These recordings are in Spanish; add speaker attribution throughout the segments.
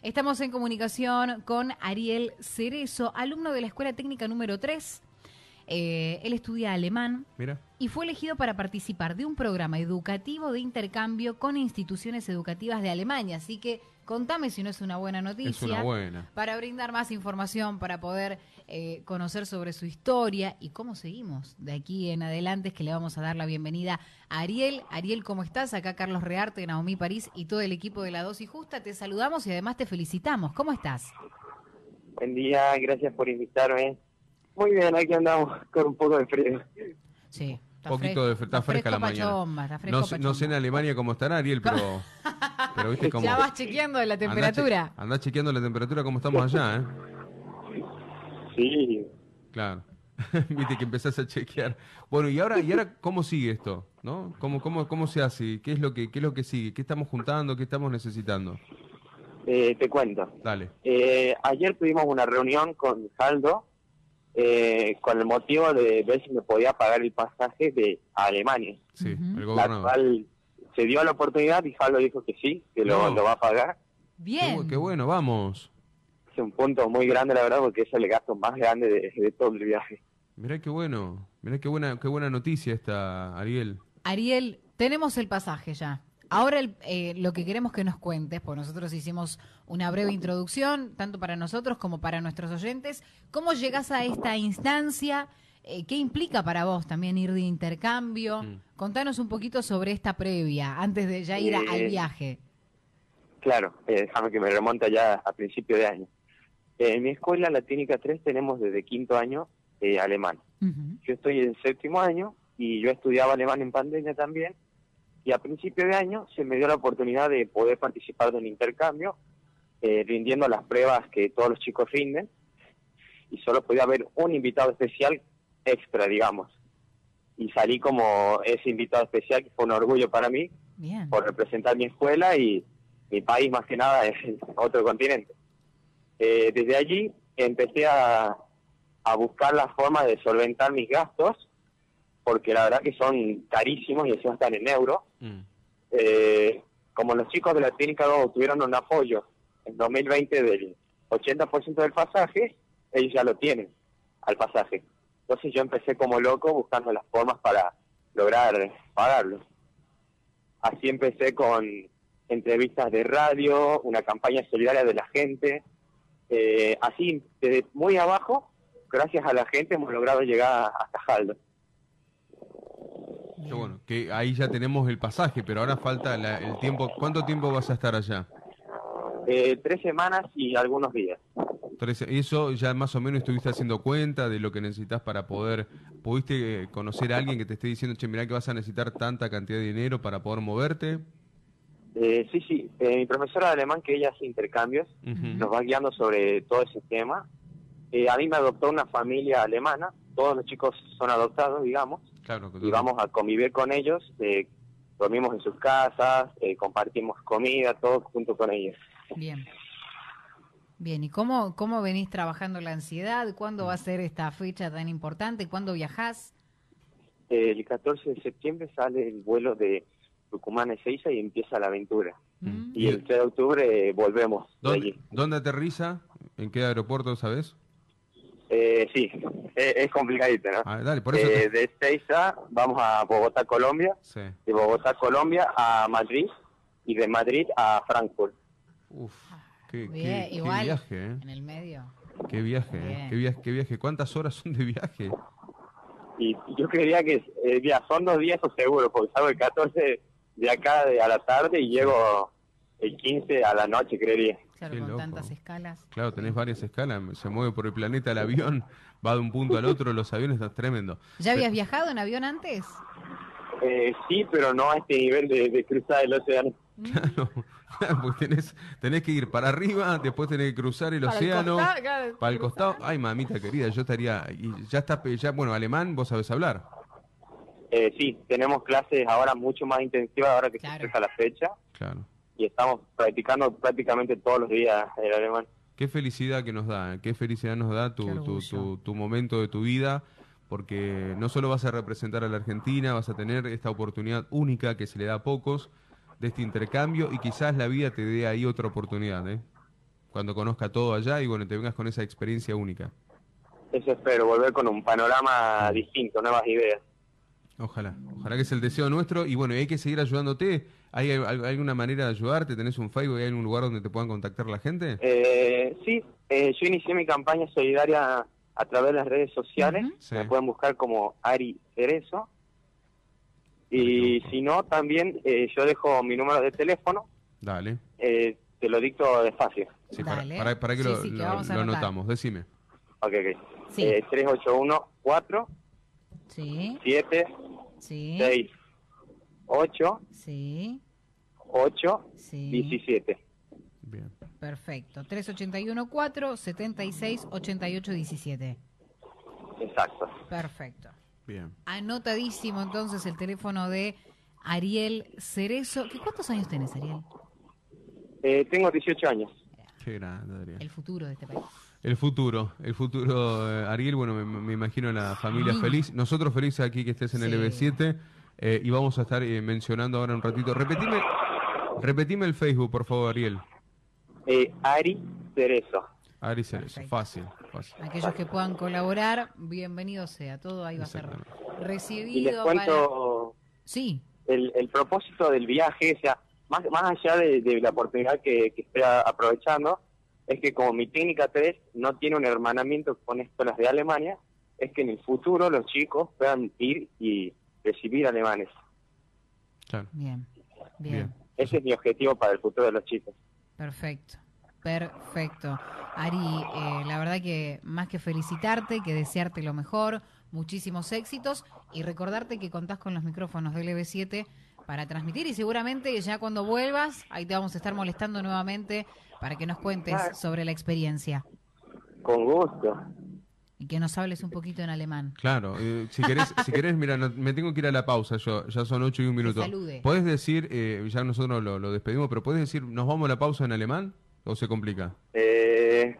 Speaker 1: Estamos en comunicación con Ariel Cerezo, alumno de la Escuela Técnica número 3. Eh, él estudia alemán
Speaker 2: Mira.
Speaker 1: y fue elegido para participar de un programa educativo de intercambio con instituciones educativas de Alemania. Así que contame si no es una buena noticia.
Speaker 2: Es una buena.
Speaker 1: Para brindar más información, para poder eh, conocer sobre su historia y cómo seguimos de aquí en adelante, es que le vamos a dar la bienvenida a Ariel. Ariel, ¿cómo estás? Acá Carlos Rearte, Naomi París y todo el equipo de La Dosis Justa. Te saludamos y además te felicitamos. ¿Cómo estás?
Speaker 3: Buen día, gracias por invitarme. Muy bien, aquí andamos con un poco de frío.
Speaker 1: Sí.
Speaker 2: Un poquito de está fresca la mañana.
Speaker 1: pachomba, está fresco
Speaker 2: no, sé- no sé en. Alemania cómo estará Ariel, pero, pero viste cómo.
Speaker 1: Ya vas chequeando la temperatura.
Speaker 2: Andá, chequeando la temperatura cómo estamos allá, ¿eh?
Speaker 3: Sí,
Speaker 2: Claro. Viste que empezás a chequear. Bueno, y ahora, y ahora ¿cómo sigue esto? ¿No? ¿Cómo, cómo, cómo se hace? ¿Qué es lo que, qué es lo que sigue? ¿Qué estamos juntando? ¿Qué estamos necesitando?
Speaker 3: eh, te cuento.
Speaker 2: Dale.
Speaker 3: Eh, ayer tuvimos una reunión con Saldo eh, con el motivo de ver si me podía pagar el pasaje de a Alemania.
Speaker 2: Sí, el
Speaker 3: La
Speaker 2: gobernador.
Speaker 3: cual se dio la oportunidad y Saldo dijo que sí, que lo,
Speaker 2: No.
Speaker 3: lo va a pagar.
Speaker 1: Bien.
Speaker 2: qué bueno, vamos.
Speaker 3: Es un punto muy grande, la verdad, porque es el gasto más grande de, de todo el viaje.
Speaker 2: Mirá qué bueno. Mirá qué buena, qué buena noticia esta, Ariel.
Speaker 1: Ariel, tenemos el pasaje ya. Ahora el- eh, lo que queremos que nos cuentes, porque nosotros hicimos una breve introducción, tanto para nosotros como para nuestros oyentes, ¿cómo llegas a esta instancia? Eh, ¿Qué implica para vos también ir de intercambio?
Speaker 2: Mm.
Speaker 1: Contanos un poquito sobre esta previa, antes de ya ir a- al
Speaker 3: Eh,
Speaker 1: viaje.
Speaker 3: Claro, eh, déjame que me remonte ya a principio de año. En mi escuela, la técnica 3, tenemos desde quinto año alemán. Yo estoy en séptimo año y yo estudiaba alemán en pandemia también. Y a principio de año se me dio la oportunidad de poder participar de un intercambio, eh, rindiendo las pruebas que todos los chicos rinden. Y solo podía haber un invitado especial extra, digamos. Y salí como ese invitado especial, que fue un orgullo para mí,
Speaker 1: Bien.
Speaker 3: por representar mi escuela y mi país más que nada en otro continente. Eh, desde allí empecé a, a buscar la forma de solventar mis gastos, porque la verdad que son carísimos y encima están en euros.
Speaker 2: Mm.
Speaker 3: Eh, como los chicos de la técnica 2 tuvieron un apoyo en 2020 del 80% del pasaje, ellos ya lo tienen al pasaje. Entonces yo empecé como loco buscando las formas para lograr pagarlo. Así empecé con entrevistas de radio, una campaña solidaria de la gente. Eh, así, desde muy abajo, gracias a la gente hemos logrado llegar hasta Jaldo.
Speaker 2: Qué bueno. Que ahí ya tenemos el pasaje, pero ahora falta la- el tiempo. ¿Cuánto tiempo vas a estar allá?
Speaker 3: Eh, tres semanas y algunos días.
Speaker 2: Tres- Eso ya más o menos estuviste haciendo cuenta de lo que necesitas para poder. ¿Pudiste eh, conocer a alguien que te esté diciendo, che, mirá que vas a necesitar tanta cantidad de dinero para poder moverte?
Speaker 3: Eh, sí, sí. Eh, mi profesora de alemán, que ella hace intercambios, nos va guiando sobre todo ese tema. Eh, a mí me adoptó una familia alemana. Todos los chicos son adoptados, digamos.
Speaker 2: Claro,
Speaker 3: Y vamos a convivir con ellos. Eh, dormimos en sus casas, eh, compartimos comida, todo junto con ellos.
Speaker 1: Bien. Bien, ¿y cómo, cómo venís trabajando la ansiedad? ¿Cuándo va a ser esta fecha tan importante? ¿Cuándo viajás?
Speaker 3: Eh, el 14 de septiembre sale el vuelo de Tucumán a Ezeiza y empieza la aventura.
Speaker 1: Mm.
Speaker 3: Y el 3 de octubre eh, volvemos de
Speaker 2: ¿Dónde,
Speaker 3: allí.
Speaker 2: dónde aterriza? ¿En qué aeropuerto, sabes?
Speaker 3: Eh, sí, eh, es complicadito, ¿no?
Speaker 2: Ah, dale, por eso.
Speaker 3: Eh,
Speaker 2: te-
Speaker 3: de Ezeiza vamos a Bogotá, Colombia.
Speaker 2: Sí.
Speaker 3: De Bogotá, Colombia a Madrid y de Madrid a Frankfurt.
Speaker 2: Uf, qué, qué-
Speaker 1: Bien,
Speaker 2: qué
Speaker 1: igual
Speaker 2: viaje, ¿eh?
Speaker 1: en el medio.
Speaker 2: Qué viaje, ¿eh?
Speaker 1: Bien.
Speaker 2: Qué viaje, qué viaje. ¿Cuántas horas son de viaje?
Speaker 3: Y yo creería que eh, ya son dos días o seguro, porque salgo el 14 de acá de, a la tarde y llego el 15 a la noche, creería.
Speaker 1: Claro,
Speaker 2: Qué
Speaker 1: con
Speaker 2: loco.
Speaker 1: tantas escalas.
Speaker 2: Claro, tenés varias escalas. Se mueve por el planeta el avión, va de un punto al otro, los aviones, es tremendo.
Speaker 1: ¿Ya habías viajado en avión antes?
Speaker 3: Eh, sí, pero no a este nivel de, de cruzar el océano.
Speaker 2: Claro, porque tenés, tenés que ir para arriba, después tenés que cruzar el
Speaker 1: Para el
Speaker 2: océano,
Speaker 1: costado, claro,
Speaker 2: para el
Speaker 1: cruzar.
Speaker 2: costado. Ay, mamita querida, yo estaría. Y ya está, ya, bueno, alemán, vos sabés hablar.
Speaker 3: Eh, sí, tenemos clases ahora mucho más intensivas ahora que
Speaker 1: Claro.
Speaker 3: se acerca la fecha
Speaker 2: Claro.
Speaker 3: Y estamos practicando prácticamente todos los días el alemán.
Speaker 2: Qué felicidad que nos da, eh, qué felicidad nos da tu, tu, tu momento de tu vida, porque no solo vas a representar a la Argentina, vas a tener esta oportunidad única que se le da a pocos de este intercambio y quizás la vida te dé ahí otra oportunidad, ¿eh? cuando conozca todo allá y bueno, te vengas con esa experiencia única.
Speaker 3: Eso espero, volver con un panorama distinto, nuevas ideas.
Speaker 2: Ojalá, ojalá que es el deseo nuestro y bueno, y hay que seguir ayudándote. ¿Hay, al- alguna manera de ayudarte? ¿Tenés un Facebook? ¿Hay algún lugar donde te puedan contactar la gente?
Speaker 3: Eh, sí, eh, yo inicié mi campaña solidaria a través de las redes sociales.
Speaker 2: Sí.
Speaker 3: Me pueden buscar como Ari Cerezo. Y si no, también eh, yo dejo mi número de teléfono.
Speaker 2: Dale.
Speaker 3: eh, te lo dicto despacio.
Speaker 2: Sí, para,
Speaker 1: Dale.
Speaker 2: para, para que
Speaker 1: Sí,
Speaker 2: lo,
Speaker 1: sí, que
Speaker 2: lo- lo anotamos. Decime.
Speaker 3: Ok, ok.
Speaker 1: Sí.
Speaker 3: Eh, 381 4
Speaker 1: Sí,
Speaker 3: 7
Speaker 1: sí,
Speaker 3: 6 8
Speaker 1: sí,
Speaker 3: 8
Speaker 1: sí.
Speaker 3: 17.
Speaker 2: Bien.
Speaker 1: Perfecto. 381 4 76 88 17.
Speaker 3: Exacto.
Speaker 1: Perfecto.
Speaker 2: Bien.
Speaker 1: Anotadísimo entonces el teléfono de Ariel Cerezo. ¿Qué, ¿Cuántos años tenés, Ariel?
Speaker 3: Eh, tengo 18 años.
Speaker 2: Qué grande, Adrián.
Speaker 1: El futuro de este país.
Speaker 2: El futuro, el futuro, eh, Ariel, bueno, me, me imagino la familia
Speaker 1: Lindo.
Speaker 2: feliz. Nosotros felices aquí que estés en el
Speaker 1: Sí.
Speaker 2: LB7 eh, y vamos a estar eh, mencionando ahora un ratito. Repetime, repetime el Facebook, por favor, Ariel.
Speaker 3: Eh, Ari Cerezo.
Speaker 2: Ari Cerezo, fácil, fácil.
Speaker 1: Aquellos que puedan colaborar, bienvenido sea. Todo ahí va a ser
Speaker 2: Exactamente.
Speaker 3: Y les
Speaker 1: recibido
Speaker 3: cuento
Speaker 1: para... Sí,
Speaker 3: el, el propósito del viaje, o sea, más, más allá de, de la oportunidad que, que estoy aprovechando, es que como mi técnica 3 no tiene un hermanamiento con escuelas de Alemania, es que en el futuro los chicos puedan ir y recibir alemanes.
Speaker 2: Claro.
Speaker 1: bien, bien.
Speaker 2: Bien.
Speaker 3: Ese es mi objetivo para el futuro de los chicos.
Speaker 1: Perfecto, perfecto. Ari, eh, la verdad que más que felicitarte, que desearte lo mejor, muchísimos éxitos y recordarte que contás con los micrófonos del EB7 para transmitir y seguramente ya cuando vuelvas, ahí te vamos a estar molestando nuevamente para que nos cuentes sobre la experiencia
Speaker 3: Con gusto.
Speaker 1: y que nos hables un poquito en alemán.
Speaker 2: Claro, eh, si querés, si querés, mira, no- me tengo que ir a la pausa yo, ya son ocho y un minuto.
Speaker 1: salude.
Speaker 2: ¿Puedes decir, eh, ya nosotros lo, lo despedimos, pero puedes decir, ¿nos vamos a la pausa en alemán o se complica?
Speaker 3: Eh,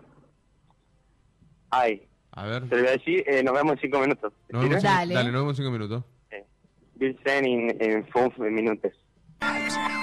Speaker 3: ay,
Speaker 2: A ver,
Speaker 3: te lo voy a decir, eh, nos vemos en cinco minutos.
Speaker 1: Dale.
Speaker 2: dale, nos vemos en cinco minutos.
Speaker 3: Eh, Bill Sen en, en cinco minutos.
Speaker 4: Out.